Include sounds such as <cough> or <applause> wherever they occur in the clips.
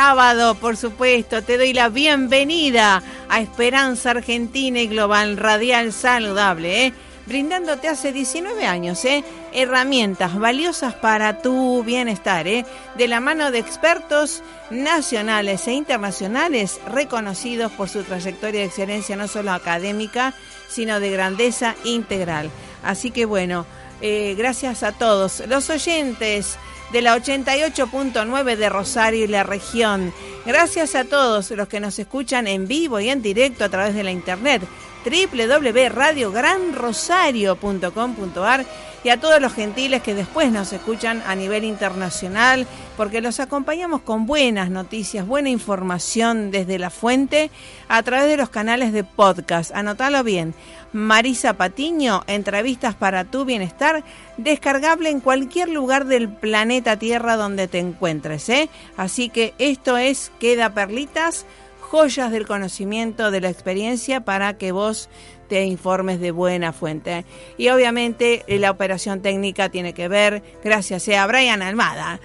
sábado, por supuesto. Te doy la bienvenida a Esperanza Argentina y Global Radial Saludable, ¿eh? brindándote hace 19 años ¿eh? herramientas valiosas para tu bienestar, ¿eh? de la mano de expertos nacionales e internacionales reconocidos por su trayectoria de excelencia no solo académica, sino de grandeza integral. Así que bueno, gracias a todos los oyentes de la 88.9 de Rosario y la región. Gracias a todos los que nos escuchan en vivo y en directo a través de la internet www.radiogranrosario.com.ar y a todos los gentiles que después nos escuchan a nivel internacional, porque los acompañamos con buenas noticias, buena información desde la fuente a través de los canales de podcast. Anotalo bien. Marisa Patiño, entrevistas para tu bienestar, descargable en cualquier lugar del planeta Tierra donde te encuentres. ¿eh? Así que esto es Queda Perlitas joyas del conocimiento, de la experiencia para que vos te informes de buena fuente. Y obviamente eh, la operación técnica tiene que ver, gracias a Brian Almada,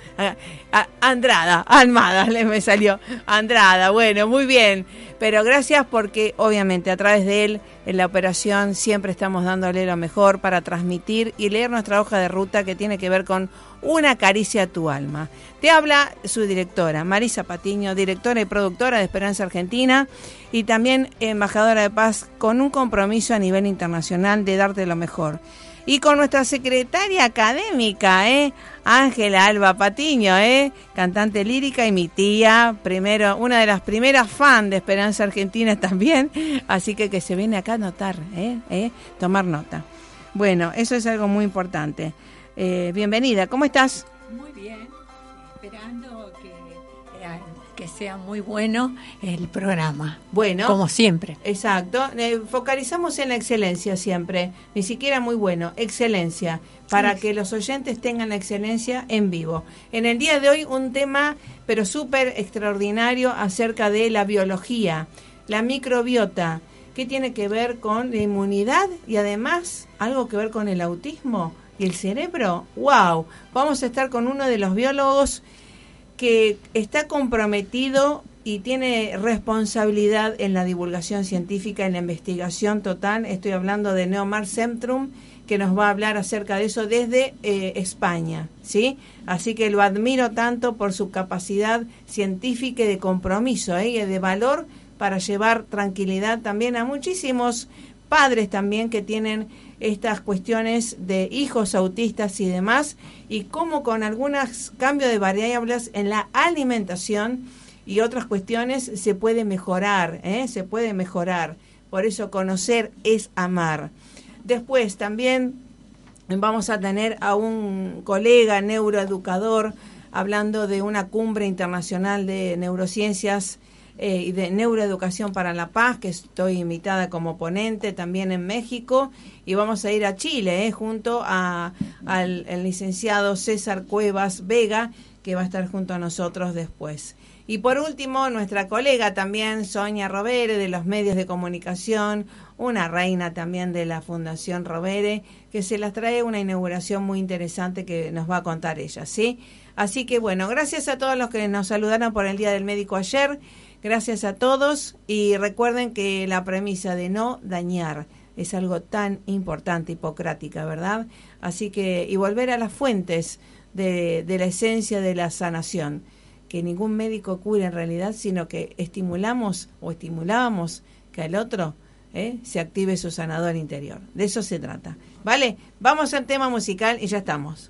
a Andrada, Almada <laughs> le me salió, Andrada, bueno, muy bien, pero gracias porque obviamente a través de él en la operación siempre estamos dándole lo mejor para transmitir y leer nuestra hoja de ruta que tiene que ver con una caricia a tu alma. Te habla su directora, Marisa Patiño, directora y productora de Esperanza Argentina y también embajadora de paz con un compromiso a nivel internacional de darte lo mejor. Y con nuestra secretaria académica, ¿eh? Ángela Alba Patiño, ¿eh? cantante lírica y mi tía, primero, una de las primeras fans de Esperanza Argentina <laughs> también, así que que se viene acá a notar, ¿eh? ¿Eh? tomar nota. Bueno, eso es algo muy importante. Eh, bienvenida, ¿cómo estás? Muy bien, esperando que, eh, que sea muy bueno el programa. Bueno. Como siempre. Exacto, eh, focalizamos en la excelencia siempre, ni siquiera muy bueno, excelencia, para que los oyentes tengan la excelencia en vivo. En el día de hoy un tema, pero súper extraordinario, acerca de la biología, la microbiota. ¿Qué tiene que ver con la inmunidad y además algo que ver con el autismo? Y el cerebro, wow, vamos a estar con uno de los biólogos que está comprometido y tiene responsabilidad en la divulgación científica, en la investigación total. Estoy hablando de Neomar Centrum, que nos va a hablar acerca de eso desde eh, España, ¿sí? Así que lo admiro tanto por su capacidad científica y de compromiso ¿eh? y de valor para llevar tranquilidad también a muchísimos padres también que tienen estas cuestiones de hijos autistas y demás, y cómo con algunos cambios de variables en la alimentación y otras cuestiones se puede mejorar, ¿eh? se puede mejorar. Por eso conocer es amar. Después también vamos a tener a un colega neuroeducador hablando de una cumbre internacional de neurociencias eh, de Neuroeducación para la Paz, que estoy invitada como ponente también en México, y vamos a ir a Chile eh, junto a, al licenciado César Cuevas Vega, que va a estar junto a nosotros después. Y por último, nuestra colega también, Sonia Robere, de los medios de comunicación, una reina también de la Fundación Robere, que se las trae una inauguración muy interesante que nos va a contar ella, ¿sí? Así que bueno, gracias a todos los que nos saludaron por el Día del Médico ayer. Gracias a todos y recuerden que la premisa de no dañar es algo tan importante, hipocrática, ¿verdad? Así que, y volver a las fuentes de, de la esencia de la sanación, que ningún médico cura en realidad, sino que estimulamos o estimulábamos que el otro ¿eh? se active su sanador interior. De eso se trata. ¿Vale? Vamos al tema musical y ya estamos.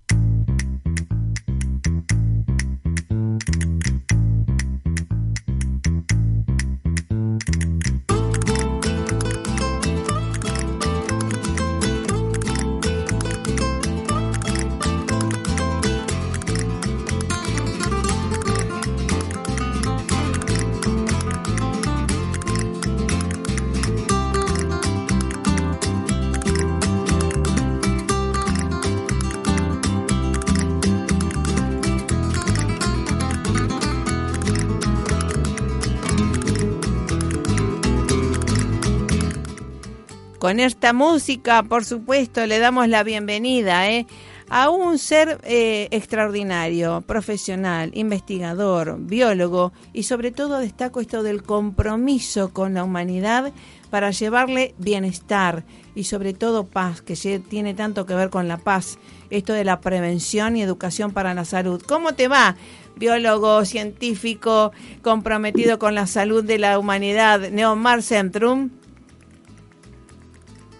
Con esta música, por supuesto, le damos la bienvenida ¿eh? a un ser eh, extraordinario, profesional, investigador, biólogo y sobre todo destaco esto del compromiso con la humanidad para llevarle bienestar y sobre todo paz, que tiene tanto que ver con la paz, esto de la prevención y educación para la salud. ¿Cómo te va? Biólogo, científico, comprometido con la salud de la humanidad, Neomar Centrum.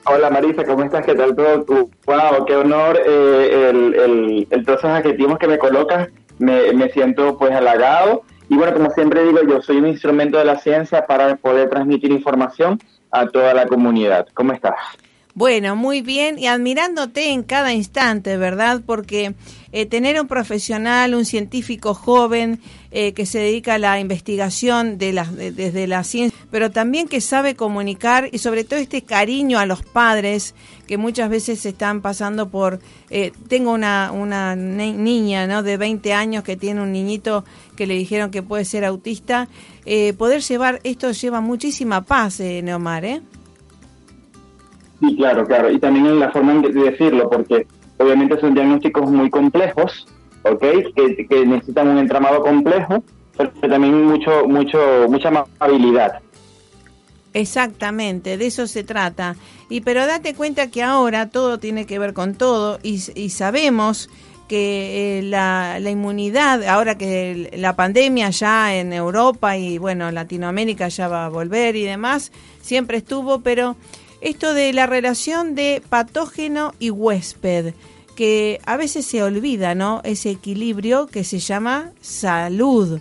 Hola Marisa, ¿cómo estás? ¿Qué tal todo? Wow, qué honor eh, el, el, el, todos adjetivos que me colocas. Me, me siento pues halagado. Y bueno, como siempre digo, yo soy un instrumento de la ciencia para poder transmitir información a toda la comunidad. ¿Cómo estás? Bueno, muy bien y admirándote en cada instante, ¿verdad? Porque eh, tener un profesional, un científico joven eh, que se dedica a la investigación de la, desde la ciencia, pero también que sabe comunicar y sobre todo este cariño a los padres que muchas veces están pasando por... Eh, tengo una, una niña ¿no? de 20 años que tiene un niñito que le dijeron que puede ser autista. poder llevar, esto lleva muchísima paz, Neomar, ¿eh? Sí, claro, claro. Y también en la forma de decirlo, porque obviamente son diagnósticos muy complejos, ¿ok? Que, necesitan un entramado complejo, pero también mucho, mucho, mucha habilidad. Exactamente, de eso se trata. Y pero date cuenta que ahora todo tiene que ver con todo y, sabemos que eh, la, la, inmunidad, ahora que la pandemia ya en Europa y bueno, Latinoamérica ya va a volver y demás, siempre estuvo, pero esto de la relación de patógeno y huésped, que a veces se olvida, ¿no? Ese equilibrio que se llama salud.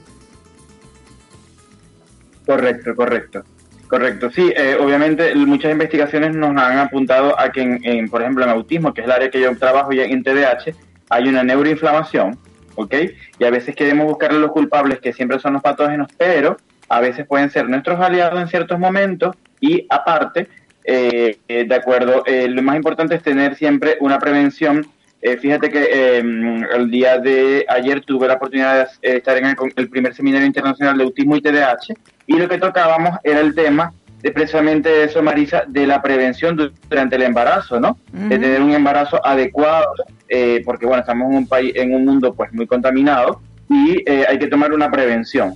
Correcto, correcto. Correcto, sí, eh, obviamente muchas investigaciones nos han apuntado a que, en, por ejemplo, en autismo, que es el área que yo trabajo y en TDAH, hay una neuroinflamación, ¿ok? Y a veces queremos buscarle los culpables, que siempre son los patógenos, pero a veces pueden ser nuestros aliados en ciertos momentos y aparte eh, eh, de acuerdo. Eh, lo más importante es tener siempre una prevención. fíjate que em, el día de ayer tuve la oportunidad de estar en el, primer seminario internacional de autismo y TDAH y lo que tocábamos era el tema de precisamente eso, Marisa, de la prevención durante el embarazo, ¿no? De tener un embarazo adecuado, porque bueno, estamos en un país, en un mundo pues muy contaminado y hay que tomar una prevención.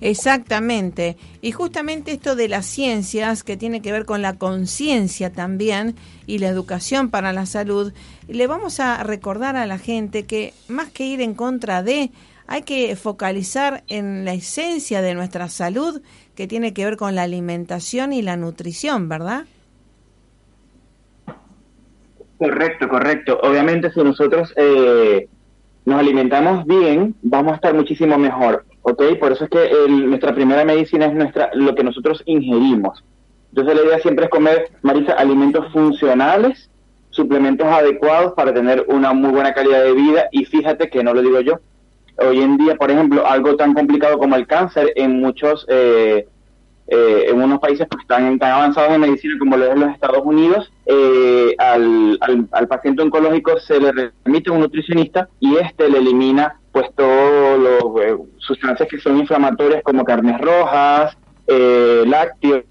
Exactamente. Y justamente esto de las ciencias, que tiene que ver con la conciencia también y la educación para la salud, le vamos a recordar a la gente que más que ir en contra de, hay que focalizar en la esencia de nuestra salud, que tiene que ver con la alimentación y la nutrición, ¿verdad? Correcto, correcto. Obviamente si nosotros eh, nos alimentamos bien, vamos a estar muchísimo mejor. ¿Ok? Por eso es que nuestra primera medicina es nuestra lo que nosotros ingerimos. Entonces la idea siempre es comer, Marisa, alimentos funcionales, suplementos adecuados para tener una muy buena calidad de vida y fíjate que no lo digo yo. Hoy en día, por ejemplo, algo tan complicado como el cáncer en muchos, eh, eh, en unos países que están tan avanzados en medicina como lo es los Estados Unidos, eh, al, al, al paciente oncológico se le remite un nutricionista y este le elimina pues todas las eh, sustancias que son inflamatorias como carnes rojas, eh, lácteos,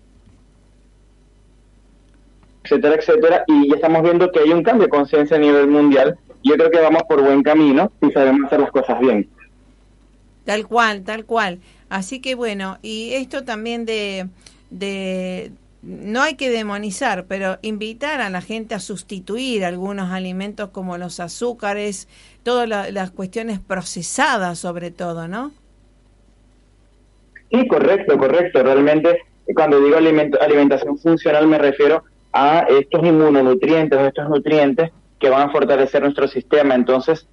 etcétera, etcétera, y ya estamos viendo que hay un cambio de conciencia a nivel mundial. Yo creo que vamos por buen camino y sabemos hacer las cosas bien. Tal cual, tal cual. Así que bueno, y esto también de, de no hay que demonizar, pero invitar a la gente a sustituir algunos alimentos como los azúcares, todas las cuestiones procesadas sobre todo, ¿no? Sí, correcto, correcto. Realmente cuando digo alimentación funcional me refiero a estos inmunonutrientes, estos nutrientes que van a fortalecer nuestro sistema. Entonces,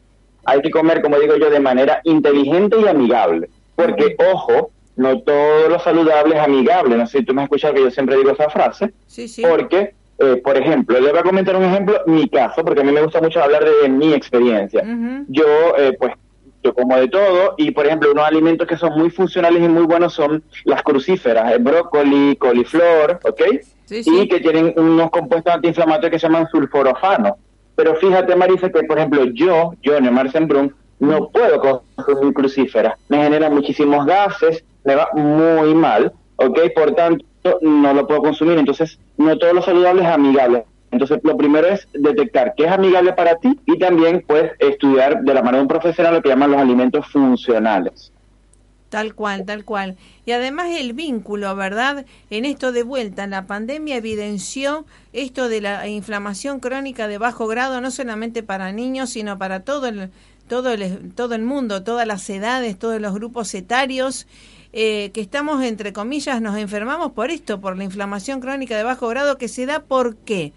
hay que comer, como digo yo, de manera inteligente y amigable. Porque, ojo, no todo lo saludable es amigable. No sé si tú me has escuchado que yo siempre digo esa frase. Sí, sí. Porque, eh, por ejemplo, le voy a comentar un ejemplo, mi caso, porque a mí me gusta mucho hablar de, mi experiencia. Yo, eh, pues, yo como de todo y, por ejemplo, unos alimentos que son muy funcionales y muy buenos son las crucíferas, el brócoli, coliflor, ¿ok? Sí, sí. Y que tienen unos compuestos antiinflamatorios que se llaman sulforofano. Pero fíjate, Marisa, que, por ejemplo, yo, yo, Neymar Sembrún, no puedo consumir crucíferas. Me genera muchísimos gases, me va muy mal, ¿ok? Por tanto, no lo puedo consumir. Entonces, no todo lo saludable es amigable. Entonces, lo primero es detectar qué es amigable para ti y también, pues, estudiar de la mano de un profesional lo que llaman los alimentos funcionales. Tal cual, tal cual. Y además el vínculo, ¿verdad? En esto de vuelta, la pandemia evidenció esto de la inflamación crónica de bajo grado, no solamente para niños, sino para todo el, todo el, todo el mundo, todas las edades, todos los grupos etarios. Eh, que estamos, entre comillas, nos enfermamos por esto, por la inflamación crónica de bajo grado, que se da por qué.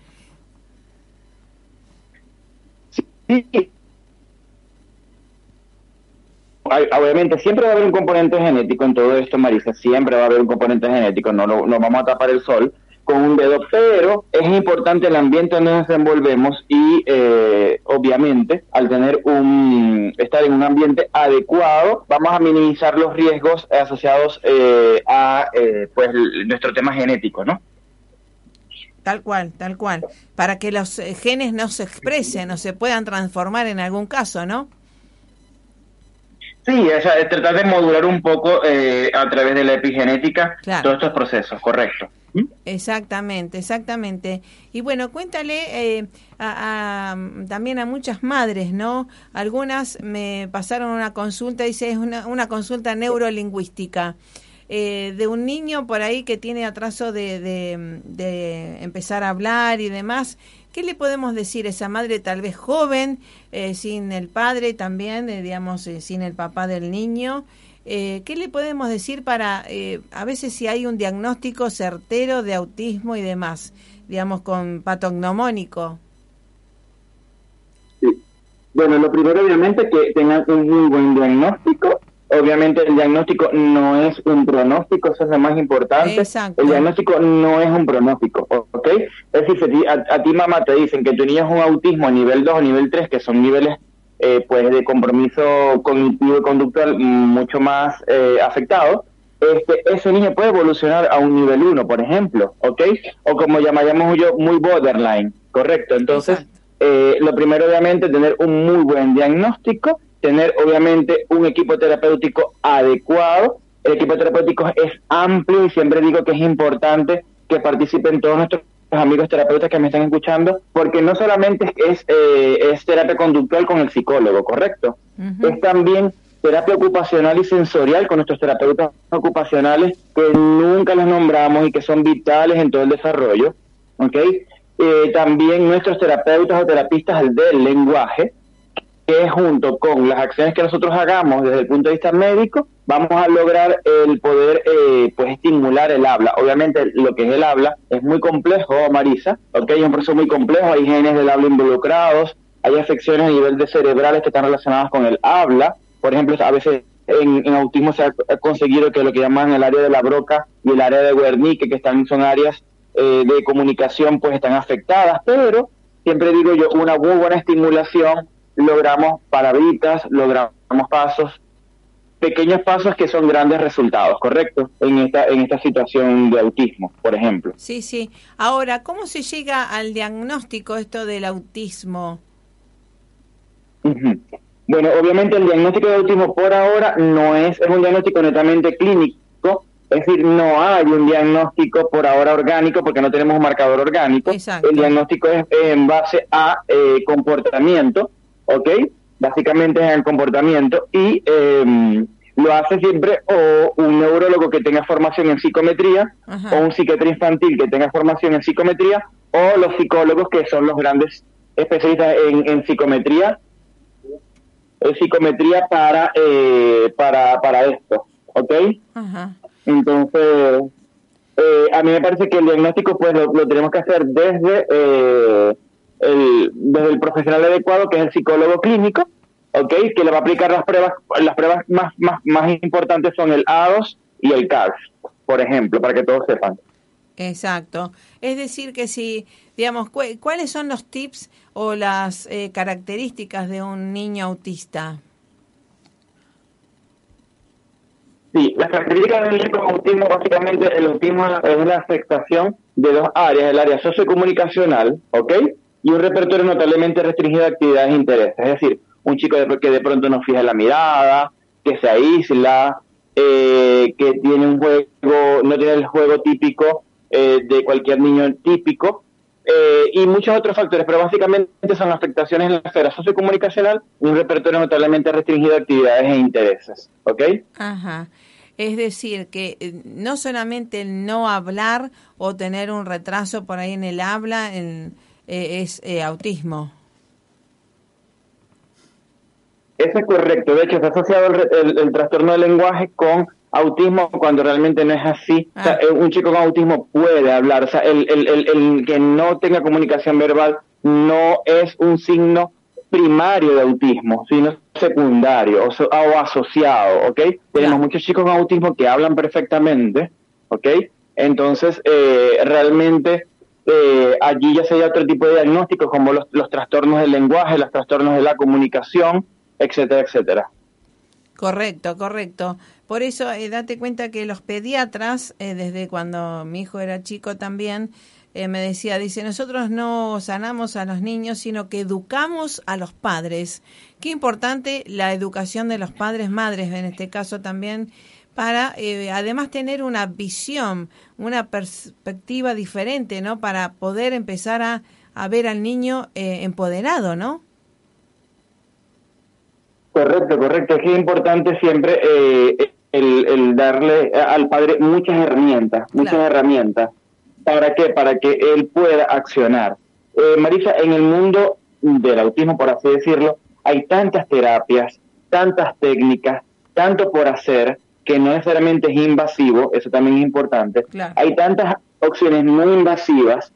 Obviamente siempre va a haber un componente genético en todo esto, Marisa, siempre va a haber un componente genético, no, no, vamos a tapar el sol con un dedo, pero es importante el ambiente donde nos desenvolvemos y eh, obviamente al tener un estar en un ambiente adecuado vamos a minimizar los riesgos asociados eh, a eh, pues nuestro tema genético, ¿no? Tal cual, tal cual. Para que los eh, genes no se expresen o se puedan transformar en algún caso, ¿no? Sí, es, tratar de modular un poco eh, a través de la epigenética todos estos procesos, correcto. ¿Mm? Exactamente, exactamente. Y bueno, cuéntale eh, a, también a muchas madres, ¿no? Algunas me pasaron una consulta, dice, es una, una consulta neurolingüística. Eh, de un niño por ahí que tiene atraso de, de, empezar a hablar y demás. ¿Qué le podemos decir a esa madre tal vez joven, eh, sin el padre también, eh, digamos, sin el papá del niño? ¿Qué le podemos decir para, a veces si hay un diagnóstico certero de autismo y demás, digamos, con patognomónico? Bueno, lo primero obviamente que tengan un muy buen diagnóstico Obviamente el diagnóstico no es un pronóstico, eso es lo más importante. El diagnóstico no es un pronóstico, ¿ok? Es decir, a, ti mamá te dicen que tu niño es un autismo a nivel 2 o nivel 3, que son niveles eh, pues de compromiso cognitivo y conductual mucho más eh, afectados, este, ese niño puede evolucionar a un nivel 1, por ejemplo, ¿ok? O como llamamos yo, muy borderline, ¿correcto? Entonces, eh, lo primero obviamente tener un muy buen diagnóstico tener obviamente un equipo terapéutico adecuado. El equipo terapéutico es amplio y siempre digo que es importante que participen todos nuestros amigos terapeutas que me están escuchando, porque no solamente es, eh, es terapia conductual con el psicólogo, ¿correcto? Es también terapia ocupacional y sensorial con nuestros terapeutas ocupacionales que nunca los nombramos y que son vitales en todo el desarrollo, ¿ok? Eh, también nuestros terapeutas o terapistas del lenguaje, que junto con las acciones que nosotros hagamos desde el punto de vista médico, vamos a lograr el poder eh, pues estimular el habla. Obviamente lo que es el habla es muy complejo, Marisa, ¿ok? es un proceso muy complejo, hay genes del habla involucrados, hay afecciones a nivel de cerebrales que están relacionadas con el habla, por ejemplo, a veces en, autismo se ha, conseguido que lo que llaman el área de la broca y el área de Wernicke, que están son áreas eh, de comunicación, pues están afectadas, pero siempre digo yo, una muy buena estimulación logramos palabritas, logramos pasos, pequeños pasos que son grandes resultados, ¿correcto? En esta, en esta situación de autismo, por ejemplo. Sí, sí. Ahora, ¿cómo se llega al diagnóstico esto del autismo? Bueno, obviamente el diagnóstico de autismo por ahora no es, es un diagnóstico netamente clínico, es decir, no hay un diagnóstico por ahora orgánico porque no tenemos un marcador orgánico. El diagnóstico es en base a eh, comportamiento, ¿ok? Básicamente es el comportamiento y em, lo hace siempre o un neurólogo que tenga formación en psicometría Ajá. o un psiquiatra infantil que tenga formación en psicometría o los psicólogos que son los grandes especialistas en, en psicometría en psicometría para eh, para para esto ¿ok? Ajá. entonces eh, a mí me parece que el diagnóstico pues lo, lo tenemos que hacer desde eh, el, desde el profesional adecuado que es el psicólogo clínico ¿ok? que le va a aplicar las pruebas las pruebas más más, más importantes son el A2 y el CARS por ejemplo para que todos sepan Exacto. Es decir, que si, digamos, cu- ¿cuáles son los tips o las eh, características de un niño autista? Sí, las características del niño con autismo, básicamente el autismo es la afectación de dos áreas, el área sociocomunicacional, ¿ok? Y un repertorio notablemente restringido de actividades e intereses. Es decir, un chico que de pronto no fija la mirada, que se aísla, eh, que tiene un juego, no tiene el juego típico eh, de cualquier niño típico, eh, y muchos otros factores, pero básicamente son afectaciones en la esfera sociocomunicacional y un repertorio notablemente restringido de actividades e intereses, ¿ok? Ajá. Es decir, que eh, no solamente el no hablar o tener un retraso por ahí en el habla en- eh, es eh, autismo. Eso es correcto. De hecho, se ha asociado el, el- el trastorno del lenguaje con autismo cuando realmente no es así. O sea, Ah. eh, un chico con autismo puede hablar. O sea, el, el- que no tenga comunicación verbal no es un signo primario de autismo, sino secundario o, so- o asociado, ¿ok? Tenemos muchos chicos con autismo que hablan perfectamente, ¿ok? Entonces, eh, realmente eh, allí ya sería otro tipo de diagnósticos como los, los trastornos del lenguaje, los trastornos de la comunicación, etcétera, etcétera. Correcto, correcto. Por eso, eh, date cuenta que los pediatras, eh, desde cuando mi hijo era chico también, eh, me decía, dice, nosotros no sanamos a los niños, sino que educamos a los padres. Qué importante la educación de los padres, madres, en este caso también, para eh, además tener una visión, una perspectiva diferente, ¿no? Para poder empezar a, a ver al niño eh, empoderado, ¿no? Correcto, correcto. Es que es importante siempre eh, el, el darle al padre muchas herramientas, muchas Claro. herramientas. ¿Para qué? Para que él pueda accionar. Eh, Marisa, en el mundo del autismo, por así decirlo, hay tantas terapias, tantas técnicas, tanto por hacer, que no necesariamente es invasivo, eso también es importante. Claro. Hay tantas opciones no invasivas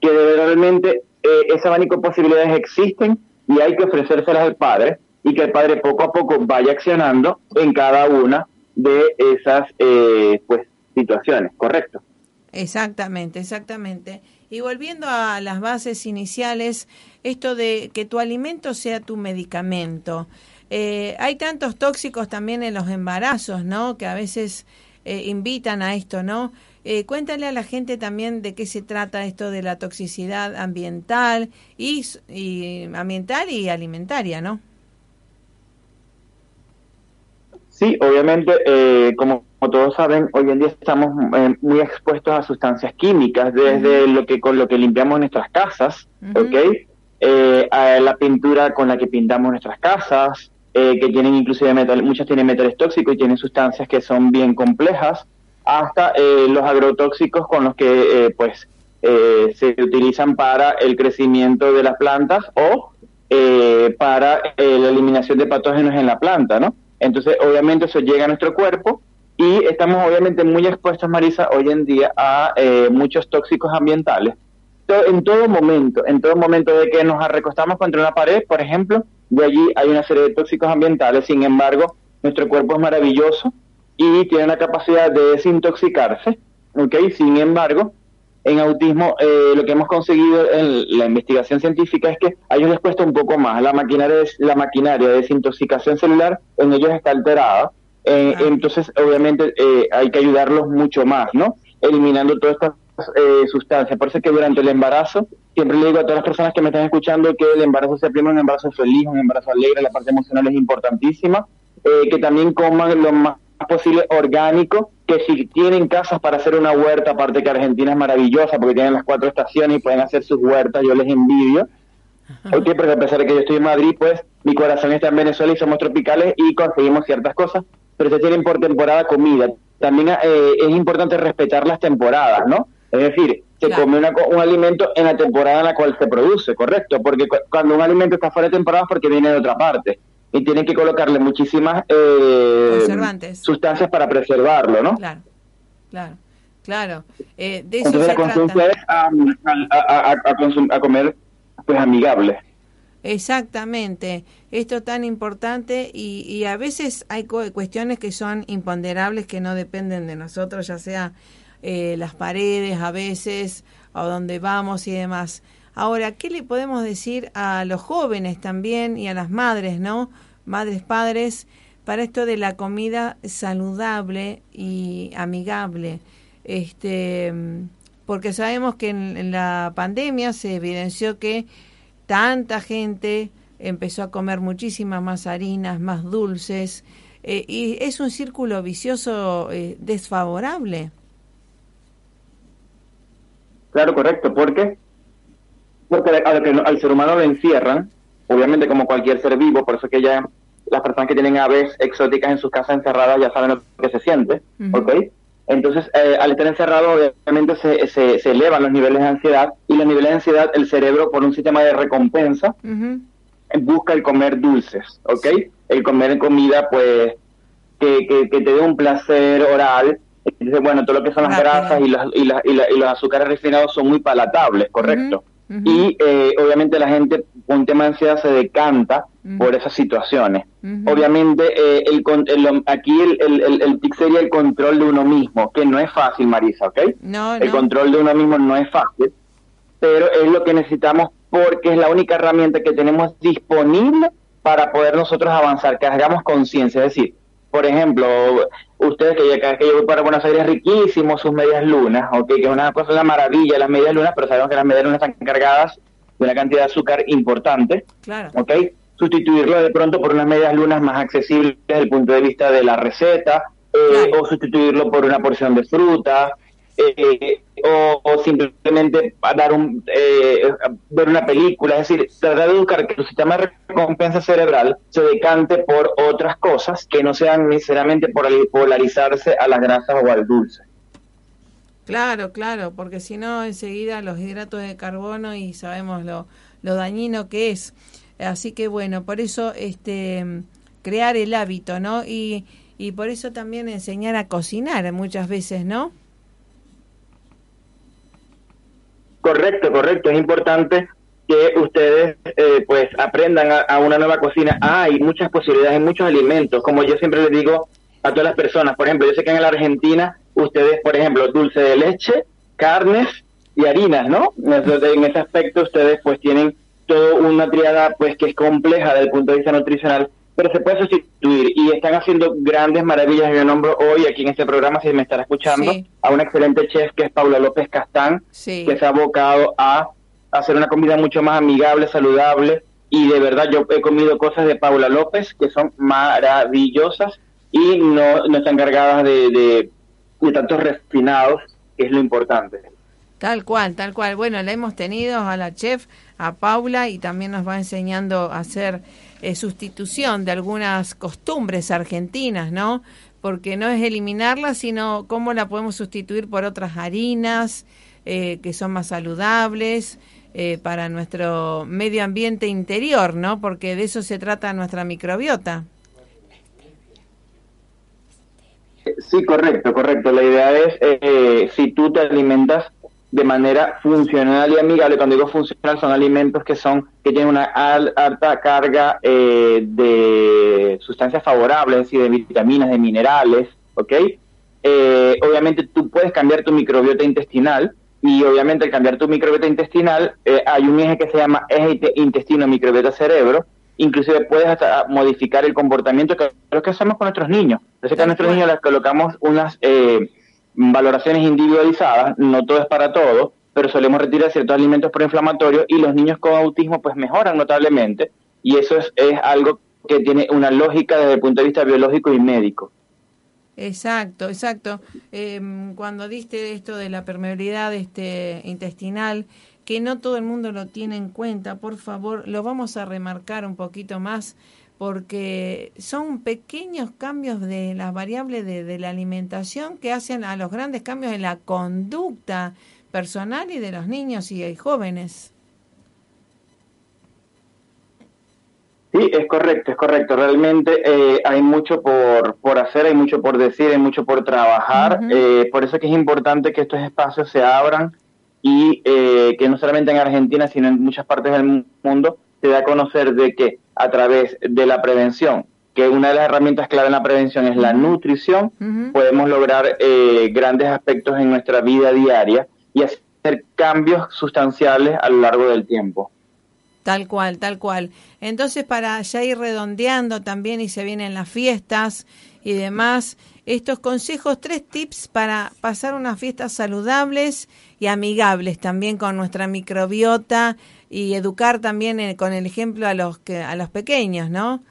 que realmente eh, ese abanico de posibilidades existen y hay que ofrecérselas al padre y que el padre poco a poco vaya accionando en cada una de esas eh, pues situaciones, correcto. Exactamente, exactamente. Y volviendo a las bases iniciales, esto de que tu alimento sea tu medicamento. Eh, hay tantos tóxicos también en los embarazos, ¿no? Que a veces eh, invitan a esto, ¿no? Eh, cuéntale a la gente también de qué se trata esto de la toxicidad ambiental y, ambiental y alimentaria, ¿no? Sí, obviamente, eh, como, como todos saben, hoy en día estamos eh, muy expuestos a sustancias químicas, desde lo que con lo que limpiamos nuestras casas. ¿ok? Eh, a la pintura con la que pintamos nuestras casas, eh, que tienen inclusive metal, muchas tienen metales tóxicos y tienen sustancias que son bien complejas, hasta eh, los agrotóxicos con los que eh, pues eh, se utilizan para el crecimiento de las plantas o eh, para la eliminación de patógenos en la planta, ¿no? Entonces, obviamente eso llega a nuestro cuerpo y estamos obviamente muy expuestos, Marisa, hoy en día a muchos tóxicos ambientales. En todo momento, en todo momento de que nos recostamos contra una pared, por ejemplo, de allí hay una serie de tóxicos ambientales. Sin embargo, nuestro cuerpo es maravilloso y tiene la capacidad de desintoxicarse, ¿ok? Sin embargo, en autismo eh, lo que hemos conseguido en la investigación científica es que a ellos les cuesta un poco más. La maquinaria de, la maquinaria de desintoxicación celular en ellos está alterada. Eh, Ah. Entonces, obviamente, eh, hay que ayudarlos mucho más, ¿no? Eliminando todas estas eh, sustancias. Por eso es que durante el embarazo, siempre le digo a todas las personas que me están escuchando que el embarazo sea primero un embarazo feliz, un embarazo alegre, la parte emocional es importantísima. Eh, que también coman lo más posible orgánico, que si tienen casas para hacer una huerta, aparte que Argentina es maravillosa porque tienen las cuatro estaciones y pueden hacer sus huertas, yo les envidio. Ok, porque a pesar de que yo estoy en Madrid, pues mi corazón está en Venezuela y somos tropicales y conseguimos ciertas cosas. pero se tienen por temporada comida. También eh, es importante respetar las temporadas, ¿no? Es decir, se come un alimento en la temporada en la cual se produce, ¿correcto? Porque cuando un alimento está fuera de temporada es porque viene de otra parte. Y tienen que colocarle muchísimas eh, sustancias para preservarlo, ¿no? Claro, claro, claro. Eh, de eso Entonces la es a, a, a, comer pues amigable. Exactamente, esto tan importante y, y a veces hay cuestiones que son imponderables que no dependen de nosotros, ya sea eh, las paredes a veces, a donde vamos y demás. Ahora, ¿qué le podemos decir a los jóvenes también y a las madres, ¿no? Madres, padres, para esto de la comida saludable y amigable. Este, porque sabemos que en, la pandemia se evidenció que tanta gente empezó a comer muchísimas más harinas, más dulces, eh, y es un círculo vicioso eh, desfavorable. Claro, correcto. ¿Por qué? Porque al ser humano lo encierran, obviamente como cualquier ser vivo, por eso que ya las personas que tienen aves exóticas en sus casas encerradas ya saben lo que se siente, ¿ok? Entonces, eh, al estar encerrado, obviamente se, se, elevan los niveles de ansiedad y los niveles de ansiedad, el cerebro, por un sistema de recompensa, busca el comer dulces, ¿ok? El comer comida, pues, que, que, que te dé un placer oral, Dice, bueno, todo lo que son las grasas y, y, y, los azúcares refinados son muy palatables, correcto. Y eh, obviamente la gente con tema de ansiedad se decanta por esas situaciones. Obviamente eh, el, aquí el, el, el, tic sería el control de uno mismo, que no es fácil, Marisa, ¿ok? No, el control de uno mismo no es fácil, pero es lo que necesitamos porque es la única herramienta que tenemos disponible para poder nosotros avanzar, que hagamos conciencia. Es decir, por ejemplo, ustedes que vez que yo voy para Buenos Aires riquísimo sus medias lunas, ¿ok? que es una cosa, la maravilla las medias lunas, pero sabemos que las medias lunas están cargadas de una cantidad de azúcar importante, claro. ¿ok? Sustituirlo de pronto por unas medias lunas más accesibles desde el punto de vista de la receta, eh, o sustituirlo por una porción de fruta, eh, o, simplemente dar un, eh, ver una película, es decir, tratar de educar que el sistema de recompensa cerebral se decante por otras cosas que no sean necesariamente por polarizarse a las grasas o al dulce. Claro, claro, porque si no enseguida los hidratos de carbono y sabemos lo, lo dañino que es. Así que bueno, por eso este crear el hábito, ¿no? Y, y por eso también enseñar a cocinar muchas veces, ¿no? Correcto, correcto. Es importante que ustedes eh, pues aprendan a, una nueva cocina. hay muchas posibilidades, hay muchos alimentos. Como yo siempre les digo a todas las personas, por ejemplo, yo sé que en la Argentina ustedes, por ejemplo, dulce de leche, carnes y harinas, ¿no? En ese aspecto ustedes pues tienen toda una triada pues que es compleja desde el punto de vista nutricional pero se puede sustituir y están haciendo grandes maravillas. Yo nombro hoy aquí en este programa, si me estará escuchando, a una excelente chef que es Paula López Castán, que se ha abocado a hacer una comida mucho más amigable, saludable y de verdad yo he comido cosas de Paula López que son maravillosas y no, no están cargadas de, de, de tantos refinados, que es lo importante. Tal cual, tal cual. Bueno, la hemos tenido a la chef, a Paula, y también nos va enseñando a hacer eh, sustitución de algunas costumbres argentinas, ¿no? Porque no es eliminarlas, sino cómo la podemos sustituir por otras harinas eh, que son más saludables eh, para nuestro medio ambiente interior, ¿no? Porque de eso se trata nuestra microbiota. Sí, correcto, correcto. La idea es, si tú te alimentas de manera funcional y amigable. Cuando digo funcional, son alimentos que son que tienen una alta carga eh, de sustancias favorables, es decir, de vitaminas, de minerales, ¿ok? Eh, obviamente tú puedes cambiar tu microbiota intestinal y obviamente al cambiar tu microbiota intestinal eh, hay un eje que se llama eje intestino-microbiota-cerebro, inclusive puedes hasta modificar el comportamiento que lo que hacemos con nuestros niños. Entonces que a nuestros niños les colocamos unas... Valoraciones individualizadas, no todo es para todo, pero solemos retirar ciertos alimentos proinflamatorios y los niños con autismo pues mejoran notablemente y eso es, algo que tiene una lógica desde el punto de vista biológico y médico. Exacto, exacto. Em, cuando diste esto de la permeabilidad este, intestinal, que no todo el mundo lo tiene en cuenta, por favor, lo vamos a remarcar un poquito más porque son pequeños cambios de las variables de, de la alimentación que hacen a los grandes cambios en la conducta personal y de los niños y jóvenes. Sí, es correcto, es correcto. Realmente eh, hay mucho por, por hacer, hay mucho por decir, hay mucho por trabajar. eh, por eso es que es importante que estos espacios se abran y eh, que no solamente en Argentina, sino en muchas partes del mundo se da a conocer de que a través de la prevención, que una de las herramientas clave en la prevención es la nutrición, podemos lograr eh, grandes aspectos en nuestra vida diaria y hacer cambios sustanciales a lo largo del tiempo. Tal cual, tal cual. Entonces, para ya ir redondeando también y se vienen las fiestas y demás, estos consejos, tres tips para pasar unas fiestas saludables y amigables también con nuestra microbiota y educar también eh, con el ejemplo a los que a los pequeños, ¿no?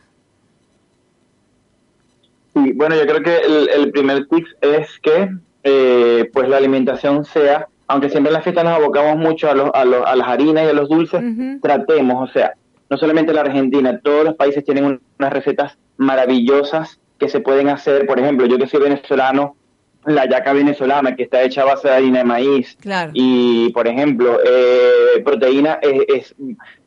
Sí, bueno, yo creo que el, el primer tip es que eh, pues la alimentación sea, aunque siempre en la fiesta nos abocamos mucho a, los, a, los, a las harinas y a los dulces, tratemos, o sea, no solamente la Argentina, todos los países tienen un- unas recetas maravillosas que se pueden hacer, por ejemplo, yo que soy venezolano, la yaca venezolana que está hecha a base de harina de maíz, Claro. y por ejemplo eh, proteína es, es,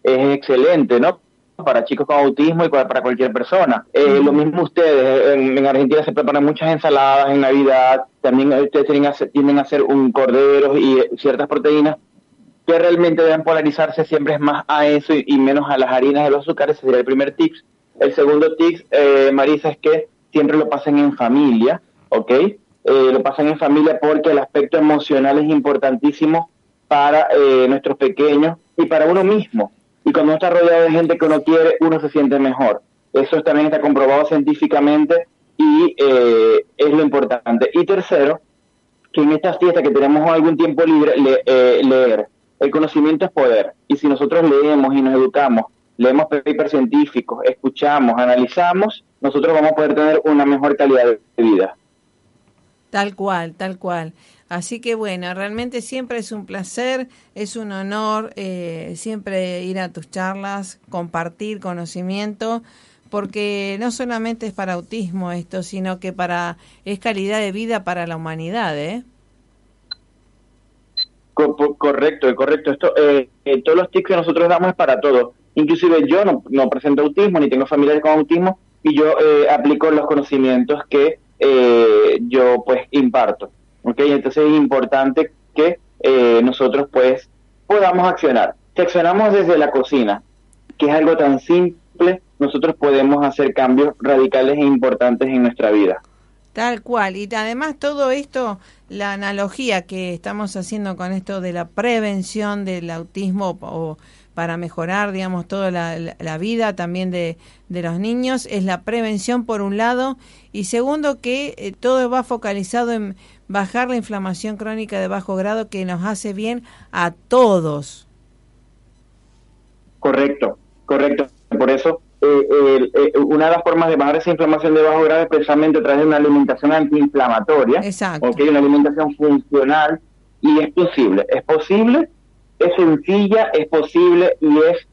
es excelente no para chicos con autismo y para, cualquier persona. Eh, lo mismo ustedes en, en Argentina se preparan muchas ensaladas en Navidad también ustedes tienen a tienden a hacer un cordero y eh, ciertas proteínas que realmente deben polarizarse siempre es más a eso y, y menos a las harinas y los azúcares ese sería el primer tip el segundo tip eh, Marisa es que siempre lo pasen en familia ¿ok? Eh, lo pasan en familia porque el aspecto emocional es importantísimo para eh, nuestros pequeños y para uno mismo. Y cuando uno está rodeado de gente que uno quiere, uno se siente mejor. Eso también está comprobado científicamente y eh, es lo importante. Y tercero, que en estas fiestas que tenemos algún tiempo libre, le- eh, leer. El conocimiento es poder. Y si nosotros leemos y nos educamos, leemos papers científicos, escuchamos, analizamos, nosotros vamos a poder tener una mejor calidad de vida. Tal cual, tal cual. Así que bueno, realmente siempre es un placer, es un honor eh, siempre ir a tus charlas, compartir conocimiento, porque no solamente es para autismo esto, sino que para es calidad de vida para la humanidad, ¿eh? Correcto, correcto. Esto, eh, eh, todos los tips que nosotros damos es para todos. Inclusive yo no, no presento autismo ni tengo familiares con autismo y yo eh, aplico los conocimientos que eh, yo pues imparto. ¿ok? Entonces es importante que eh, nosotros pues podamos accionar. Si accionamos desde la cocina, que es algo tan simple, nosotros podemos hacer cambios radicales e importantes en nuestra vida. Tal cual. Y además todo esto, la analogía que estamos haciendo con esto de la prevención del autismo o para mejorar, digamos, toda la, la- la vida también de, de los niños, es la prevención por un lado y segundo que eh, todo va focalizado en bajar la inflamación crónica de bajo grado que nos hace bien a todos. Correcto, correcto. Por eso, eh, eh, una de las formas de bajar esa inflamación de bajo grado es precisamente a través de una alimentación antiinflamatoria. Exacto. Ok, una alimentación funcional y es posible. Es posible, es sencilla, es posible y es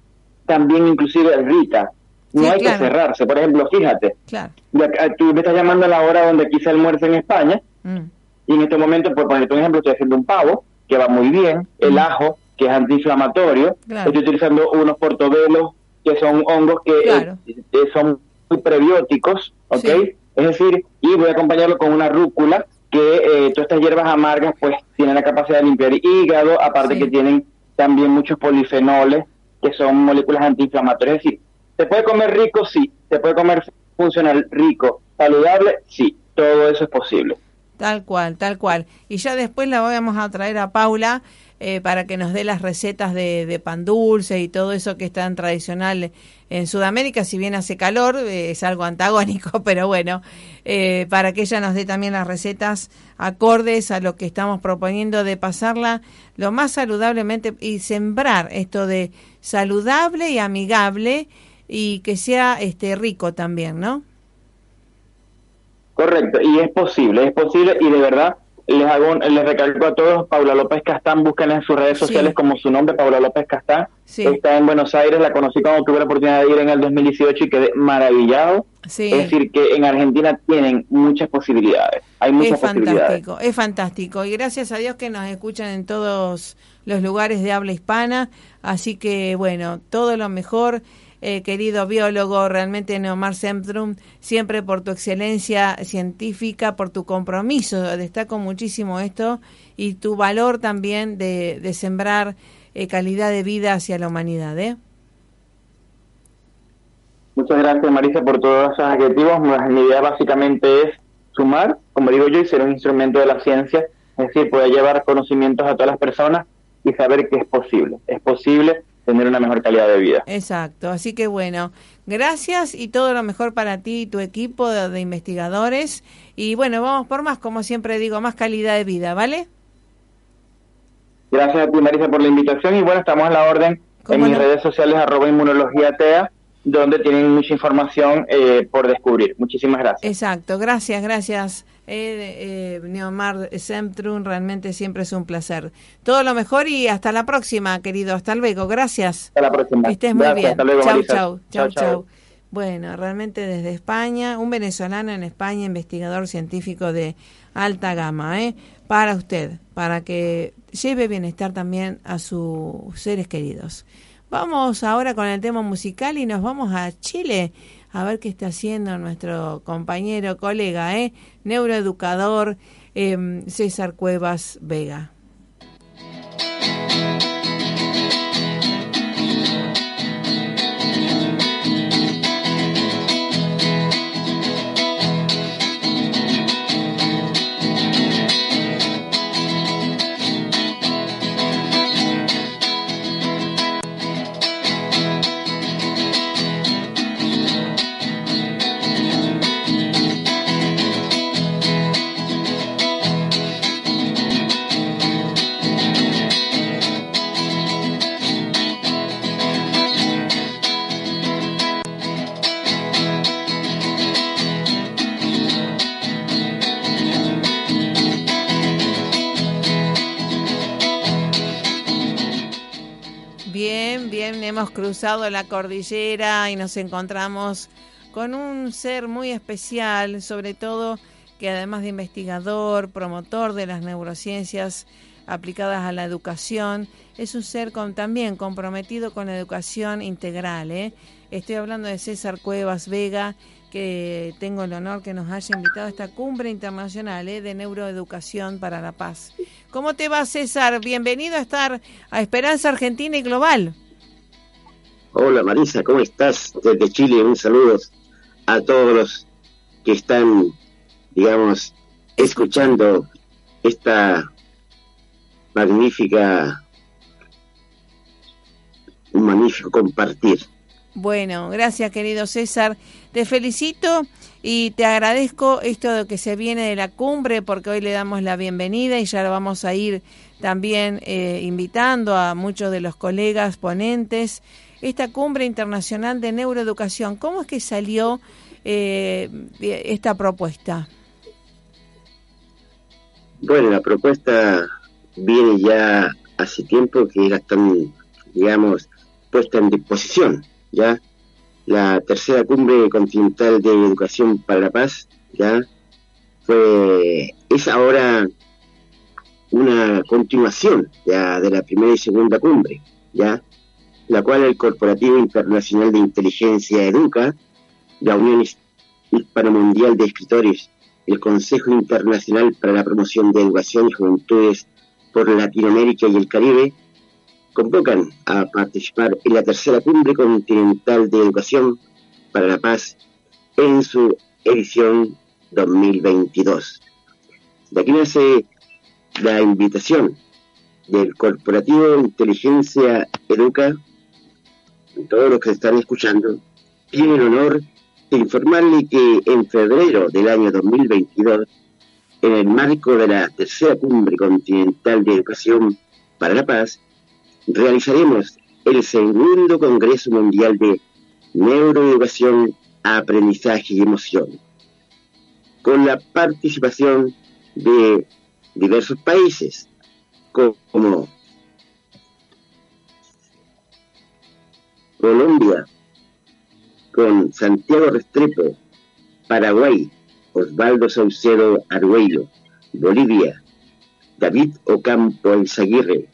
también inclusive rica. No Sí, hay claro. que cerrarse. Por ejemplo, fíjate, Claro. ya tú me estás llamando a la hora donde aquí se almuerza en España Mm. y en este momento, por ponerte un ejemplo, estoy haciendo un pavo que va muy bien, el ajo que es antiinflamatorio, Claro. estoy utilizando unos portobelos que son hongos que eh, eh, son prebióticos, ¿ok? Sí. Es decir, y voy a acompañarlo con una rúcula que eh, todas estas hierbas amargas pues tienen la capacidad de limpiar hígado, aparte Sí. que tienen también muchos polifenoles que son moléculas antiinflamatorias. Es decir, ¿se puede comer rico? Sí. ¿Se puede comer funcional rico? ¿Saludable? Sí. Todo eso es posible. Tal cual, tal cual. Y ya después la vamos a traer a Paula eh, para que nos dé las recetas de, de pan dulce y todo eso que es tan tradicional en Sudamérica. Si bien hace calor, eh, es algo antagónico, <laughs> pero bueno, eh, para que ella nos dé también las recetas acordes a lo que estamos proponiendo de pasarla lo más saludablemente y sembrar esto de saludable y amigable y que sea este rico también, ¿no? Correcto, y es posible, es posible y de verdad les hago les recalco a todos, Paula López Castán, busquen en sus redes sociales como su nombre, Paula López Castán. Está en Buenos Aires, la conocí cuando tuve la oportunidad de ir en el 2018 y quedé maravillado. Es decir, que en Argentina tienen muchas posibilidades. Hay muchas es fantástico, Es fantástico. Y gracias a Dios que nos escuchan en todos los lugares de habla hispana. Así que, bueno, todo lo mejor. Eh, querido biólogo, realmente Neomar Semtrum, siempre por tu excelencia científica, por tu compromiso, destaco muchísimo esto, y tu valor también de, de sembrar eh, calidad de vida hacia la humanidad. ¿eh? Muchas gracias Marisa por todos esos adjetivos. Mi idea básicamente es sumar, como digo yo, y ser un instrumento de la ciencia, es decir, poder llevar conocimientos a todas las personas y saber que es posible. Es posible tener una mejor calidad de vida. Exacto, así que bueno, gracias y todo lo mejor para ti y tu equipo de, investigadores. Y bueno, vamos por más, como siempre digo, más calidad de vida, ¿vale? Gracias a ti, Marisa, por la invitación. Y bueno, estamos a la orden en mis redes sociales, arroba inmunología TEA, donde tienen mucha información eh, por descubrir. Muchísimas gracias. Exacto, gracias, gracias. Eh, eh, Neomar Semtrun, realmente siempre es un placer. Todo lo mejor y hasta la próxima, querido. Hasta luego, gracias. Hasta la próxima. Que estés muy bien. chau, chau, chau, chau, Bueno, realmente desde España, un venezolano en España, investigador científico de alta gama, ¿eh? Para usted, para que lleve bienestar también a sus seres queridos. Vamos ahora con el tema musical y nos vamos a Chile a ver qué está haciendo nuestro compañero, colega, ¿eh? neuroeducador eh, César Cuevas Vega. Cruzado la cordillera y nos encontramos con un ser muy especial, sobre todo que además de investigador, promotor de las neurociencias aplicadas a la educación, es un ser también comprometido con la educación integral. ¿eh? Estoy hablando de César Cuevas Vega, que tengo el honor que nos haya invitado a esta cumbre internacional ¿eh? de neuroeducación para la paz. ¿Cómo te va César? Bienvenido a estar a Esperanza Argentina y Global. Hola Marisa, ¿cómo estás? Desde Chile, un saludo a todos los que están, digamos, escuchando esta magnífica, un magnífico compartir. Bueno, gracias querido César. Te felicito y te agradezco esto de que se viene de la cumbre porque hoy le damos la bienvenida y ya vamos a ir también eh, invitando a muchos de los colegas ponentes esta cumbre internacional de neuroeducación. ¿Cómo es que salió eh, esta propuesta? Bueno, la propuesta viene ya hace tiempo que ya están, digamos, puesta en disposición, ¿ya? La tercera cumbre continental de educación para la paz, ¿ya? Fue, es ahora una continuación ya de la primera y segunda cumbre, ¿ya? La cual el Corporativo Internacional de Inteligencia Educa, la Unión Hispano-Mundial de Escritores, el Consejo Internacional para la Promoción de Educación y Juventudes por Latinoamérica y el Caribe, convocan a participar en la tercera cumbre continental de educación para la paz en su edición 2022. De aquí nace la invitación del Corporativo Inteligencia Educa todos los que están escuchando, tiene el honor de informarle que en febrero del año 2022, en el marco de la tercera cumbre continental de educación para la paz, realizaremos el segundo Congreso Mundial de Neuroeducación, Aprendizaje y Emoción, con la participación de diversos países, como Colombia, con Santiago Restrepo, Paraguay, Osvaldo Saucedo Arguello, Bolivia, David Ocampo Izaguirre,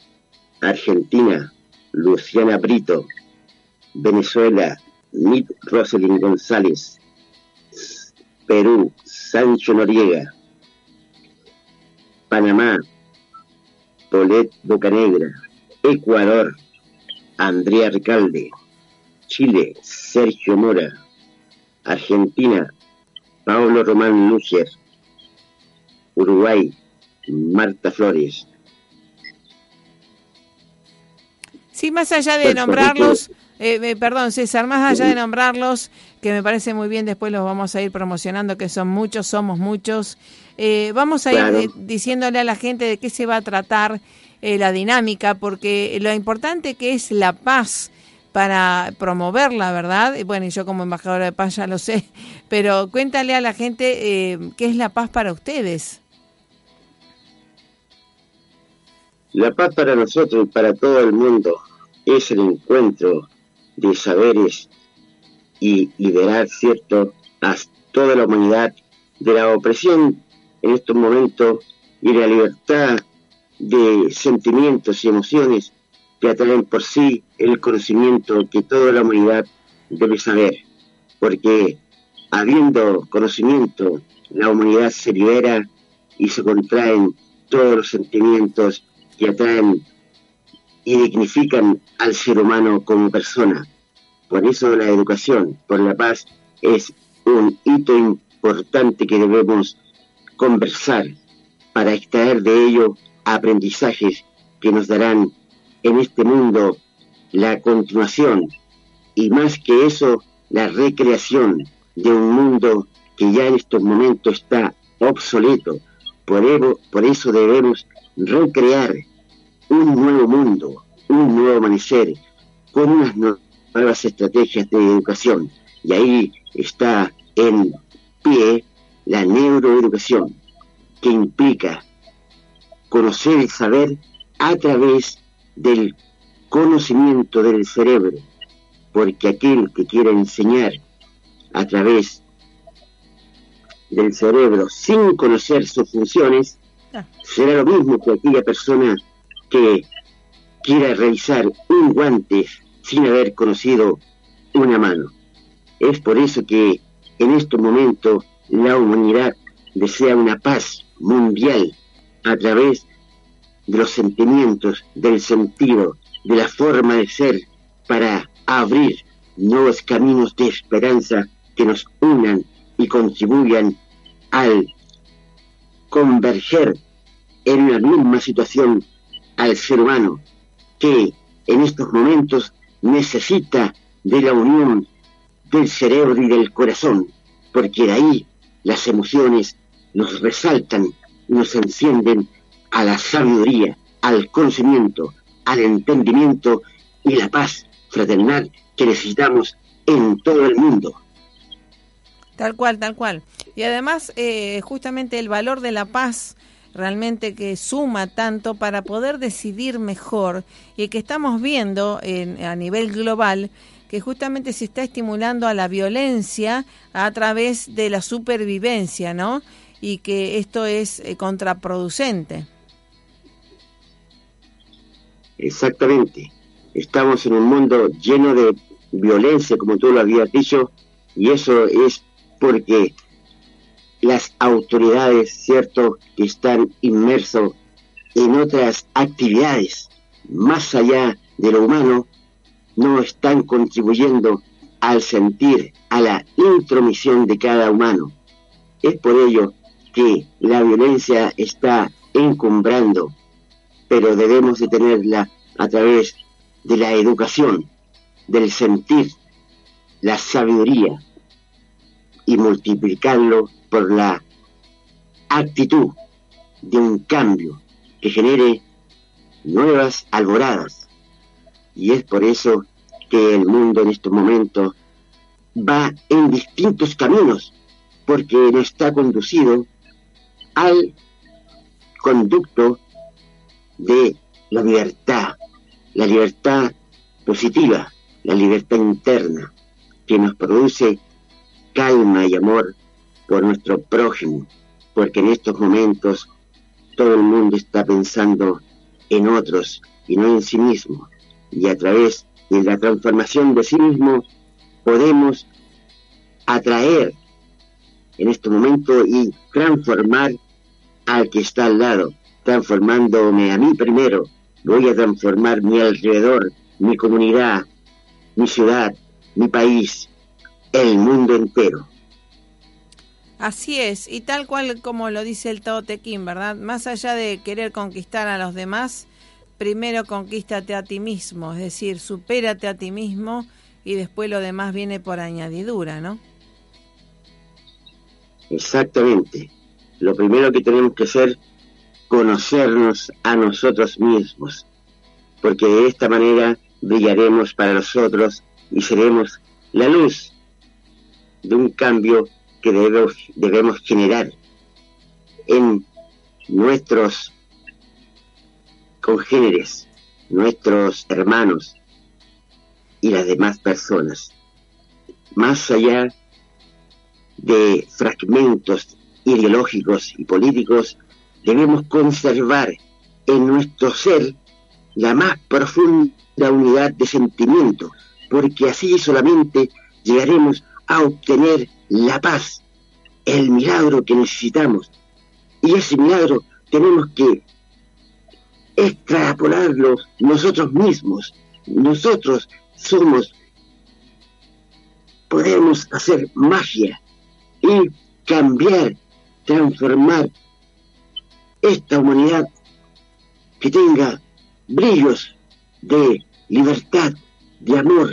Argentina, Luciana Brito, Venezuela, Nit Roselyn González, Perú, Sancho Noriega, Panamá, Polet Bocanegra, Ecuador, Andrea Ricalde, Chile, Sergio Mora, Argentina, Paulo Román Lucher, Uruguay, Marta Flores. Sí, más allá de nombrarlos, eh, eh, perdón César, más allá de nombrarlos, que me parece muy bien, después los vamos a ir promocionando, que son muchos, somos muchos, eh, vamos a ir diciéndole a la gente de qué se va a tratar la dinámica, porque lo importante que es la paz para promoverla, ¿verdad? Bueno, y yo como embajadora de paz ya lo sé, <laughs> pero cuéntale a la gente eh, qué es la paz para ustedes. La paz para nosotros y para todo el mundo es el encuentro de saberes y liberar, ¿cierto?, a toda la humanidad de la opresión en estos momentos y la libertad de sentimientos y emociones que atraen por sí el conocimiento que toda la humanidad debe saber, porque habiendo conocimiento, la humanidad se libera y se contraen todos los sentimientos que atraen y dignifican al ser humano como persona. Por eso la educación por la paz es un hito importante que debemos conversar para extraer de ello aprendizajes que nos darán en este mundo la continuación y más que eso, la recreación de un mundo que ya en estos momentos está obsoleto. Por, por eso debemos recrear un nuevo mundo, un nuevo amanecer, con unas nuevas estrategias de educación. Y ahí está en pie la neuroeducación, que implica conocer el saber a través del conocimiento del cerebro, porque aquel que quiera enseñar a través del cerebro sin conocer sus funciones, ah. será lo mismo que aquella persona que quiera realizar un guante sin haber conocido una mano. Es por eso que en este momento la humanidad desea una paz mundial a través de los sentimientos, del sentido, de la forma de ser, para abrir nuevos caminos de esperanza que nos unan y contribuyan al converger en una misma situación al ser humano que en estos momentos necesita de la unión del cerebro y del corazón, porque de ahí las emociones nos resaltan, nos encienden a la sabiduría, al conocimiento, al entendimiento y la paz fraternal que necesitamos en todo el mundo. Tal cual, tal cual. Y además, eh, justamente el valor de la paz realmente que suma tanto para poder decidir mejor y que estamos viendo en, a nivel global que justamente se está estimulando a la violencia a través de la supervivencia, ¿no? Y que esto es eh, contraproducente. Exactamente. Estamos en un mundo lleno de violencia, como tú lo habías dicho, y eso es porque las autoridades, cierto, que están inmersos en otras actividades más allá de lo humano, no están contribuyendo al sentir, a la intromisión de cada humano. Es por ello que la violencia está encumbrando pero debemos de tenerla a través de la educación, del sentir, la sabiduría y multiplicarlo por la actitud de un cambio que genere nuevas alboradas. Y es por eso que el mundo en estos momentos va en distintos caminos, porque no está conducido al conducto de la libertad, la libertad positiva, la libertad interna, que nos produce calma y amor por nuestro prójimo, porque en estos momentos todo el mundo está pensando en otros y no en sí mismo, y a través de la transformación de sí mismo podemos atraer en este momento y transformar al que está al lado, transformándome a mí primero, voy a transformar mi alrededor, mi comunidad, mi ciudad, mi país, el mundo entero. Así es, y tal cual como lo dice el Tao Te ¿verdad? Más allá de querer conquistar a los demás, primero conquístate a ti mismo, es decir, supérate a ti mismo y después lo demás viene por añadidura, ¿no? Exactamente. Lo primero que tenemos que hacer conocernos a nosotros mismos, porque de esta manera brillaremos para nosotros y seremos la luz de un cambio que debemos, debemos generar en nuestros congéneres, nuestros hermanos y las demás personas. Más allá de fragmentos ideológicos y políticos, debemos conservar en nuestro ser la más profunda unidad de sentimiento, porque así solamente llegaremos a obtener la paz, el milagro que necesitamos. Y ese milagro tenemos que extrapolarlo nosotros mismos. Nosotros somos, podemos hacer magia y cambiar, transformar esta humanidad que tenga brillos de libertad, de amor.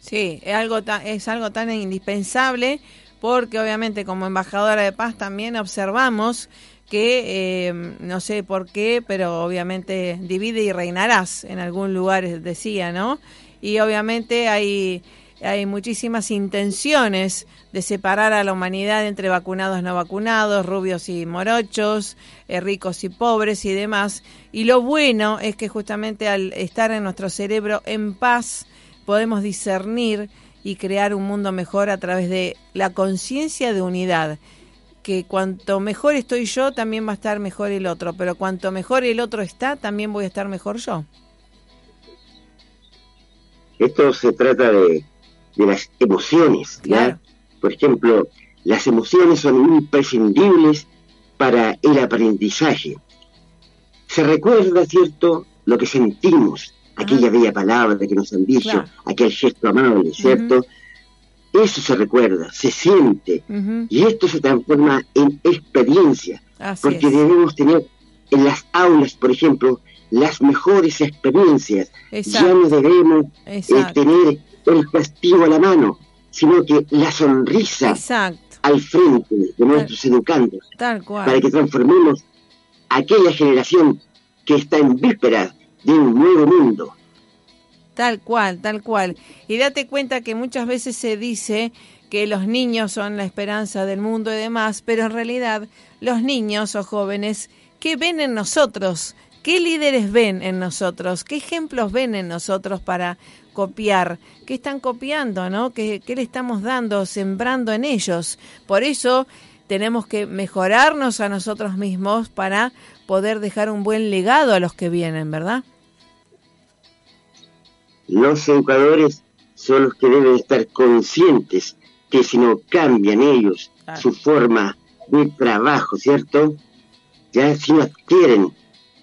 Sí, es algo tan, es algo tan indispensable porque obviamente como embajadora de paz también observamos que, eh, no sé por qué, pero obviamente divide y reinarás en algún lugar, decía, ¿no? Y obviamente hay, hay muchísimas intenciones de separar a la humanidad entre vacunados no vacunados, rubios y morochos, eh, ricos y pobres y demás. Y lo bueno es que justamente al estar en nuestro cerebro en paz, podemos discernir y crear un mundo mejor a través de la conciencia de unidad que cuanto mejor estoy yo, también va a estar mejor el otro, pero cuanto mejor el otro está, también voy a estar mejor yo. Esto se trata de, las emociones, ¿ya? Por ejemplo, las emociones son imprescindibles para el aprendizaje. Se recuerda, ¿cierto?, lo que sentimos, aquella bella palabra que nos han dicho, aquel gesto amable, ¿cierto? Eso se recuerda, se siente, y esto se transforma en experiencia, porque debemos tener en las aulas, por ejemplo, las mejores experiencias. Ya no debemos eh, tener el castigo a la mano, sino que la sonrisa al frente de nuestros educandos, para que transformemos aquella generación que está en vísperas de un nuevo mundo. Tal cual, tal cual. Y date cuenta que muchas veces se dice que los niños son la esperanza del mundo y demás, pero en realidad los niños o jóvenes, ¿qué ven en nosotros? ¿Qué líderes ven en nosotros? ¿Qué ejemplos ven en nosotros para copiar? ¿Qué están copiando, no? ¿Qué, qué le estamos dando, sembrando en ellos? Por eso tenemos que mejorarnos a nosotros mismos para poder dejar un buen legado a los que vienen, ¿verdad? Los educadores son los que deben estar conscientes que si no cambian ellos su forma de trabajo, ¿cierto? Ya si no adquieren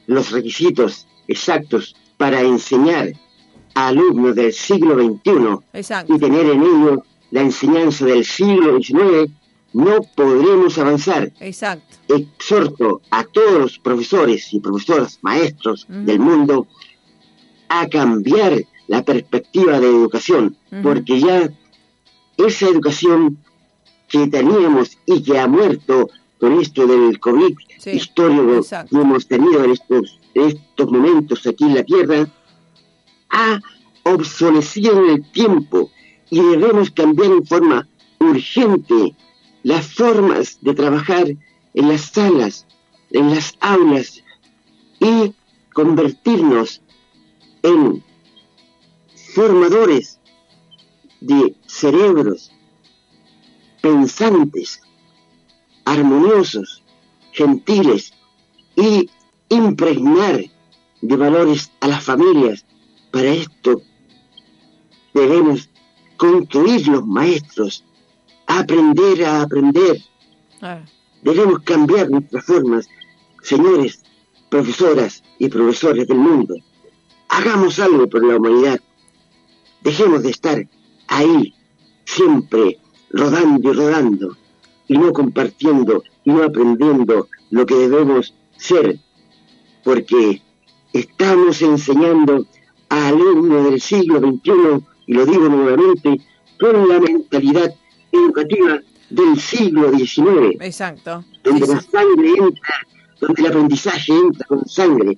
los requisitos exactos para enseñar alumnos del siglo XXI y tener en ellos la enseñanza del siglo XIX, no podremos avanzar. Exacto. Exhorto a todos los profesores y profesoras, maestros del mundo, a cambiar la perspectiva de educación, porque ya esa educación que teníamos y que ha muerto con esto del COVID histórico que hemos tenido en estos, estos momentos aquí en la Tierra, ha obsolecido en el tiempo y debemos cambiar en forma urgente las formas de trabajar en las salas, en las aulas y convertirnos en formadores de cerebros pensantes, armoniosos, gentiles y impregnar de valores a las familias. Para esto debemos construir los maestros, aprender a aprender. Debemos cambiar nuestras formas, señores, profesoras y profesores del mundo. Hagamos algo por la humanidad. Dejemos de estar ahí, siempre rodando y rodando, y no compartiendo y no aprendiendo lo que debemos ser, porque estamos enseñando a alumnos del siglo XXI, y lo digo nuevamente, con la mentalidad educativa del siglo XIX. Exacto. Donde la sangre entra, donde el aprendizaje entra con sangre.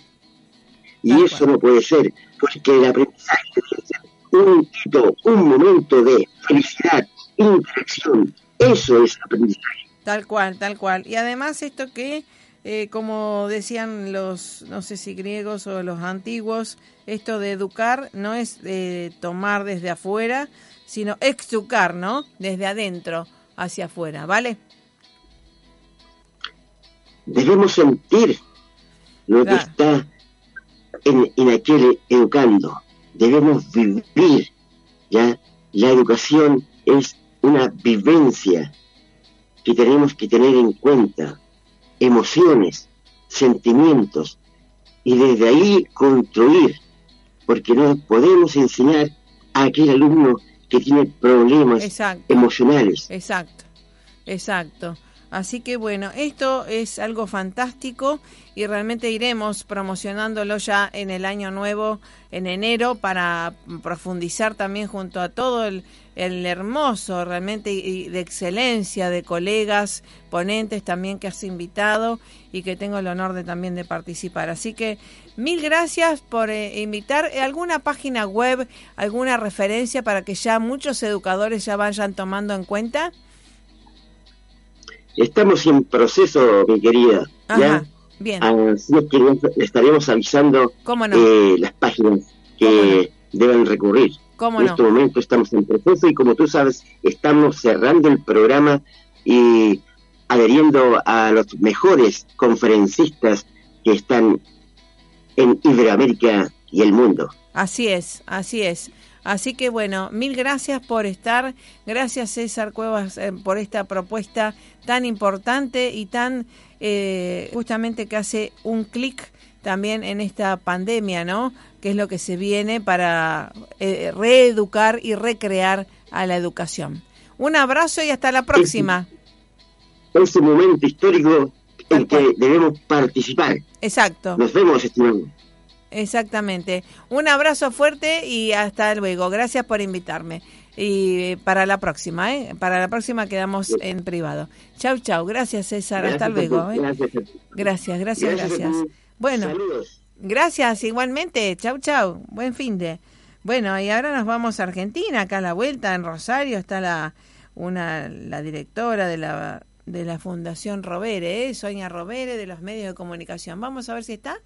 Y eso no puede ser, porque el aprendizaje debe ser un hito, un momento de felicidad, interacción. Eso es aprendizaje. Tal cual, tal cual. Y además esto que, eh, como decían los, no sé si griegos o los antiguos, esto de educar no es de tomar desde afuera, sino exucar, ¿no? Desde adentro hacia afuera, ¿vale? Debemos sentir lo que está en, en aquel educando. Debemos vivir, ¿ya? La educación es una vivencia que tenemos que tener en cuenta, emociones, sentimientos, y desde ahí construir, porque no podemos enseñar a aquel alumno que tiene problemas emocionales. Exacto, exacto. Así que bueno, esto es algo fantástico y realmente iremos promocionándolo ya en el año nuevo, en enero, para profundizar también junto a todo el, hermoso, realmente y de excelencia de colegas, ponentes también que has invitado y que tengo el honor de también de participar. Así que mil gracias por eh, invitar alguna página web, alguna referencia para que ya muchos educadores ya vayan tomando en cuenta. Estamos en proceso, mi querida. ¿ya? Bien. Así es que estaremos avisando eh, las páginas que deben recurrir. En este momento estamos en proceso y como tú sabes, estamos cerrando el programa y adheriendo a los mejores conferencistas que están en Iberoamérica y el mundo. Así es, así es. Así que bueno, mil gracias por estar. Gracias César Cuevas eh, por esta propuesta tan importante y tan eh, justamente que hace un clic también en esta pandemia, ¿no? Que es lo que se viene para eh, reeducar y recrear a la educación. Un abrazo y hasta la próxima. Es un momento histórico en que debemos participar. Exacto. Nos vemos, estimado. Exactamente. Un abrazo fuerte y hasta luego. Gracias por invitarme y para la próxima, ¿eh? Para la próxima quedamos en privado. Chau, chau. Gracias, César. Hasta luego. ¿eh? Gracias, gracias, gracias. Bueno, gracias igualmente. Chau, chau. Buen fin de. Bueno, y ahora nos vamos a Argentina, acá a la vuelta, en Rosario, está la, una, la directora de la, de la Fundación Robere, ¿eh? Soña Robere, de los medios de comunicación. Vamos a ver si está.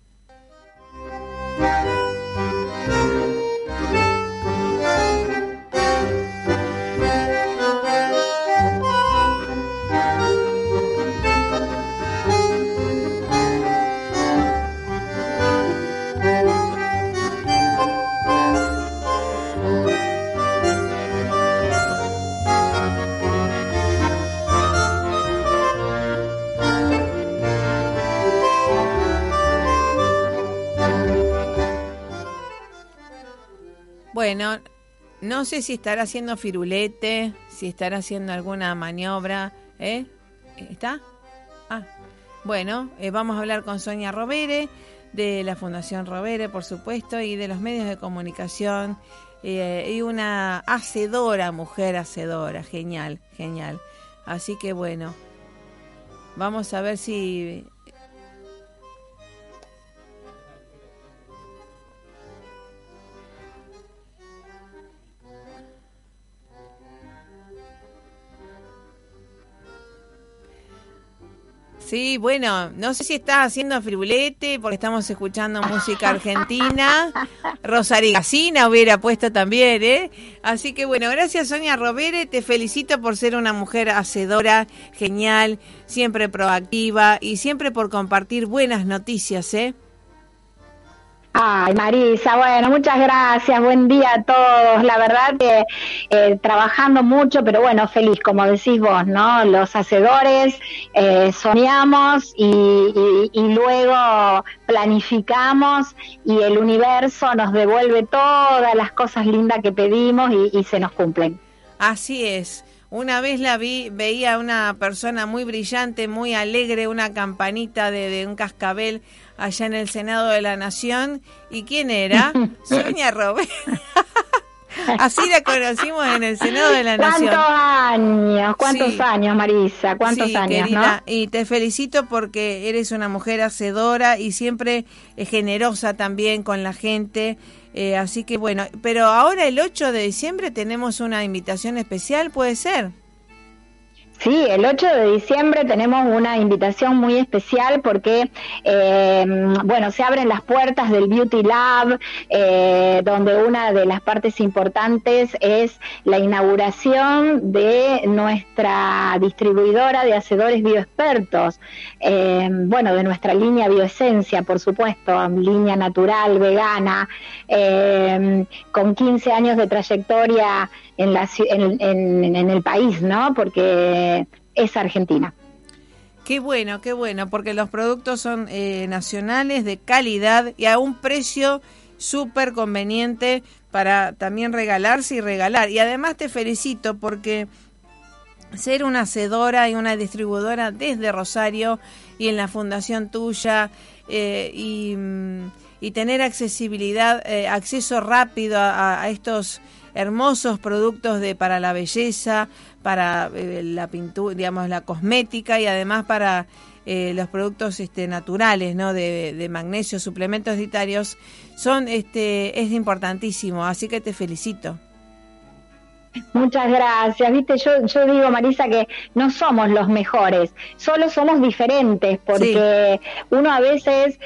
Bueno, no sé si estará haciendo firulete, si estará haciendo alguna maniobra. ¿Eh? ¿Está? Ah, bueno, eh, vamos a hablar con Sonia Robere, de la Fundación Robere, por supuesto, y de los medios de comunicación. Eh, y una hacedora, mujer hacedora, genial, genial. Así que bueno, vamos a ver si Sí, bueno, no sé si estás haciendo firulete porque estamos escuchando música <laughs> argentina. Rosari Gacina hubiera puesto también, ¿eh? Así que bueno, gracias Sonia Robere, te felicito por ser una mujer hacedora, genial, siempre proactiva y siempre por compartir buenas noticias, ¿eh? Ay, Marisa, bueno, muchas gracias, buen día a todos. La verdad que eh, trabajando mucho, pero bueno, feliz, como decís vos, ¿no? Los hacedores eh, soñamos y, luego planificamos y el universo nos devuelve todas las cosas lindas que pedimos y, se nos cumplen. Así es. Una vez la vi, veía una persona muy brillante, muy alegre, una campanita de un cascabel allá en el Senado de la Nación. ¿Y quién era? <laughs> Sonia Robert. <laughs> Así la conocimos en el Senado de la Nación. ¿Cuántos años? ¿Cuántos años, Marisa? ¿Cuántos años? Y te felicito porque eres una mujer hacedora y siempre generosa también con la gente. Eh, así que bueno, pero ahora el 8 de diciembre tenemos una invitación especial, ¿puede ser? Sí, el 8 de diciembre tenemos una invitación muy especial porque, eh, bueno, se abren las puertas del Beauty Lab, eh, donde una de las partes importantes es la inauguración de nuestra distribuidora de hacedores bioexpertos, eh, bueno, de nuestra línea Bioesencia, por supuesto, línea natural, vegana, con 15 años de trayectoria en, la, en, el país, ¿no? Porque es Argentina. Qué bueno, qué bueno, porque los productos son eh, nacionales, de calidad y a un precio súper conveniente para también regalarse y regalar. Y además te felicito porque ser una hacedora y una distribuidora desde Rosario y en la fundación tuya eh, y, mm, y, tener accesibilidad, eh, acceso rápido a estos hermosos productos de para la belleza, para eh, la pintura, digamos la cosmética y además para eh, los productos este, naturales, ¿no? De, de, magnesio, suplementos dietarios, son este es importantísimo, así que te felicito. Muchas gracias. Viste, yo, yo digo, Marisa, que no somos los mejores, solo somos diferentes, porque uno a veces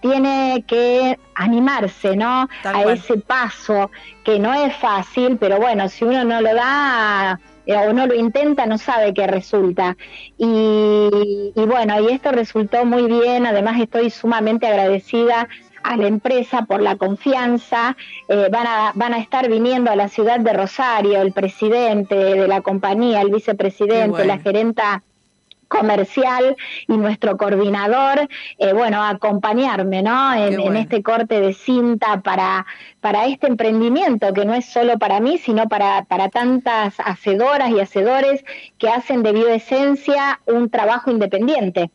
tiene que animarse, ¿no? a ese paso que no es fácil, pero bueno, si uno no lo da eh, o no lo intenta, no sabe qué resulta. Y, y bueno, y esto resultó muy bien, además estoy sumamente agradecida a la empresa por la confianza. Eh, van, a, van a estar viniendo a la ciudad de Rosario el presidente de la compañía, el vicepresidente, la gerenta comercial y nuestro coordinador, eh, bueno, acompañarme, ¿no? En, este corte de cinta para, para este emprendimiento que no es solo para mí, sino para, para tantas hacedoras y hacedores que hacen de bioesencia un trabajo independiente.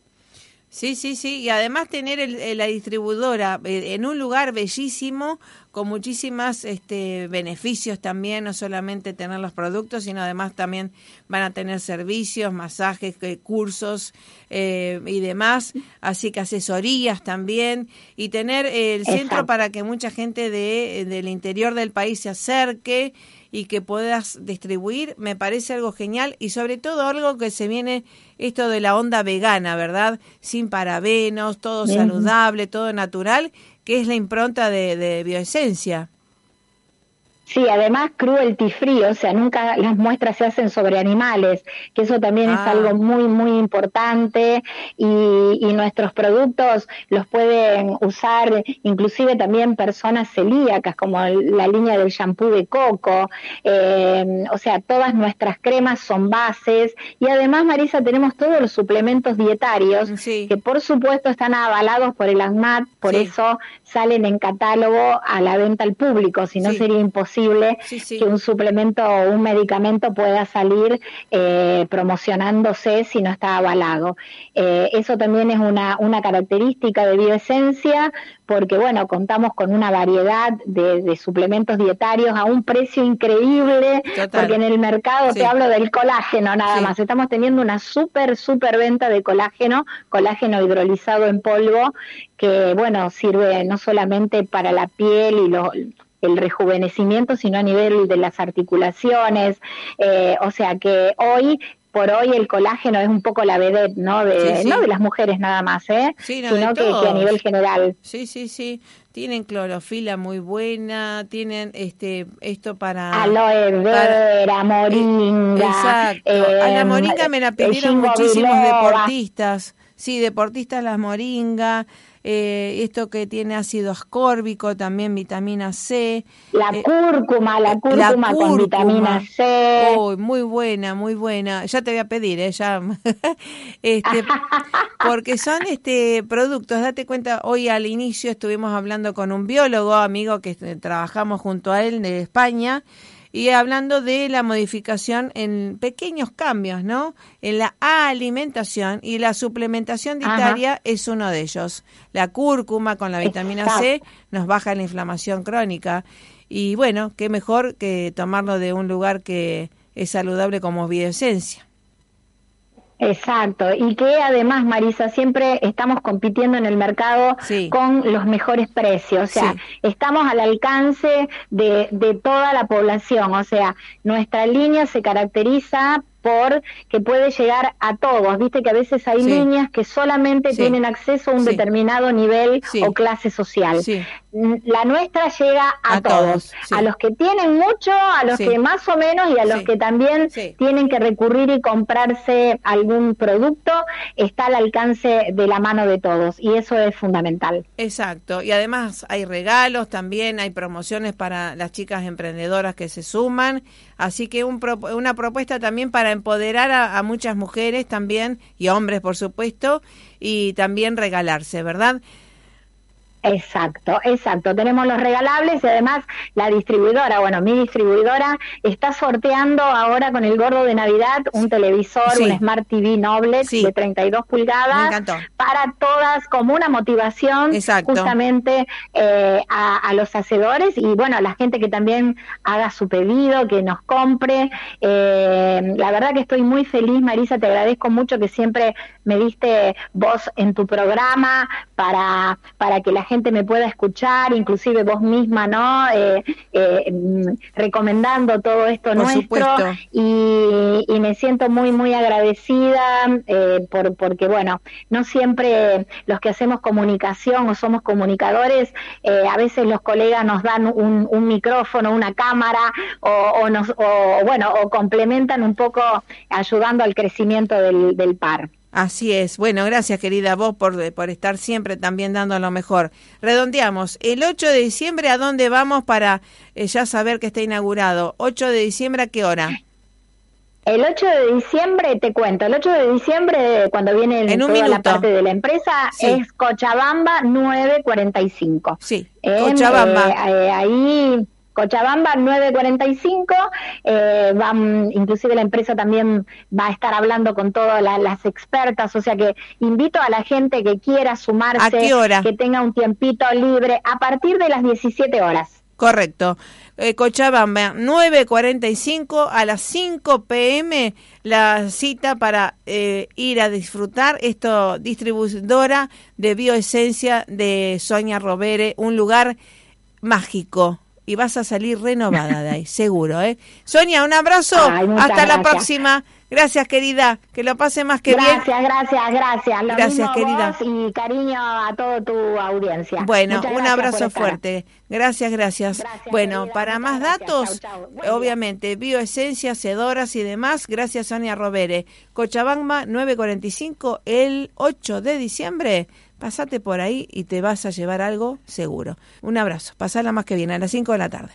Sí, sí, sí, y además tener la distribuidora eh, en un lugar bellísimo, con muchísimas este, beneficios también, no solamente tener los productos, sino además también van a tener servicios, masajes, eh, cursos eh, y demás, así que asesorías también, y tener el centro para que mucha gente de, del interior del país se acerque y que puedas distribuir, me parece algo genial y sobre todo algo que se viene esto de la onda vegana, ¿verdad? Sin parabenos, todo saludable, todo natural, que es la impronta de, de bioesencia. Sí, además cruelty free, o sea, nunca las muestras se hacen sobre animales, que eso también es ah. algo muy, muy importante y, nuestros productos los pueden usar inclusive también personas celíacas, como la línea del shampoo de coco, eh, o sea, todas nuestras cremas son bases y además, Marisa, tenemos todos los suplementos dietarios que por supuesto están avalados por el ANMAT, por eso salen en catálogo a la venta al público, si no sería imposible que un suplemento o un medicamento pueda salir eh, promocionándose si no está avalado. Eh, eso también es una, una característica de bioesencia porque bueno, contamos con una variedad de, suplementos dietarios a un precio increíble, porque en el mercado te hablo del colágeno nada más, estamos teniendo una súper, súper venta de colágeno, colágeno hidrolizado en polvo, que bueno, sirve no solamente para la piel y lo, el rejuvenecimiento, sino a nivel de las articulaciones. Eh, o sea que hoy por hoy el colágeno es un poco la vedette, ¿no? De, no de las mujeres nada más, ¿eh? sino que, a nivel general. Sí, sí, sí. Tienen clorofila muy buena, tienen este esto para aloe vera, moringa. exacto. a la moringa me la pidieron muchísimos deportistas. Sí, deportistas las moringa eh, esto que tiene ácido ascórbico, también vitamina C. La eh, cúrcuma, la cúrcuma, con vitamina C. muy buena, muy buena. Ya te voy a pedir, ¿eh? Ya. <laughs> este, <laughs> porque son este productos, date cuenta, hoy al inicio estuvimos hablando con un biólogo, amigo que trabajamos junto a él de España, y hablando de la modificación en pequeños cambios, ¿no? En la alimentación y la suplementación dietaria es uno de ellos. La cúrcuma con la vitamina C nos baja la inflamación crónica y bueno, qué mejor que tomarlo de un lugar que es saludable como bioesencia. Exacto, y que además, Marisa, siempre estamos compitiendo en el mercado con los mejores precios, o sea, estamos al alcance de, de toda la población, o sea, nuestra línea se caracteriza por que puede llegar a todos. Viste que a veces hay líneas que solamente tienen acceso a un determinado nivel o clase social. La nuestra llega a, todos, a los que tienen mucho, a los que más o menos y a los que también tienen que recurrir y comprarse algún producto, está al alcance de la mano de todos y eso es fundamental. Exacto, y además hay regalos también, hay promociones para las chicas emprendedoras que se suman, así que un, una propuesta también para empoderar a, muchas mujeres también y hombres, por supuesto, y también regalarse, ¿verdad? Exacto, exacto. Tenemos los regalables y además la distribuidora, bueno, mi distribuidora está sorteando ahora con el gordo de Navidad un televisor, un Smart TV Noble de 32 pulgadas para todas como una motivación justamente eh, a, los hacedores y bueno, a la gente que también haga su pedido, que nos compre. Eh, la verdad que estoy muy feliz, Marisa, te agradezco mucho que siempre me diste voz en tu programa para, para que la gente me pueda escuchar, inclusive vos misma, ¿no? Eh, eh, mm, recomendando todo esto nuestro y, y, me siento muy, muy agradecida eh, por, porque, bueno, no siempre los que hacemos comunicación o somos comunicadores, a veces los colegas nos dan un, un micrófono, una cámara o, o, nos, o, bueno, o complementan un poco ayudando al crecimiento del, del par. Así es. Bueno, gracias querida vos por, por estar siempre también dando lo mejor. Redondeamos. El 8 de diciembre, ¿a dónde vamos para eh, ya saber que está inaugurado? 8 de diciembre, ¿a qué hora? El 8 de diciembre, te cuento, el 8 de diciembre, cuando viene en toda la parte de la empresa, es Cochabamba 945. Sí, Cochabamba. Eh, ahí Cochabamba 945, eh, van, inclusive la empresa también va a estar hablando con todas las expertas, o sea que invito a la gente que quiera sumarse, que tenga un tiempito libre, a partir de las 17 horas. Correcto. Eh, Cochabamba 9.45 a las 5 pm la cita para eh, ir a disfrutar esto distribuidora de bioesencia de Soña Robere, un lugar mágico y vas a salir renovada de ahí, <laughs> seguro, ¿eh? Sonia, un abrazo, hasta la próxima. Gracias, querida, que lo pase más que bien. Gracias, gracias, gracias. gracias, querida. y cariño a toda tu audiencia. Bueno, un abrazo fuerte. Gracias, gracias. bueno, para más datos, obviamente, bioesencias, sedoras y demás, gracias Sonia Robere. Cochabamba 945 el 8 de diciembre Pasate por ahí y te vas a llevar algo seguro. Un abrazo. Pasala más que bien a las 5 de la tarde.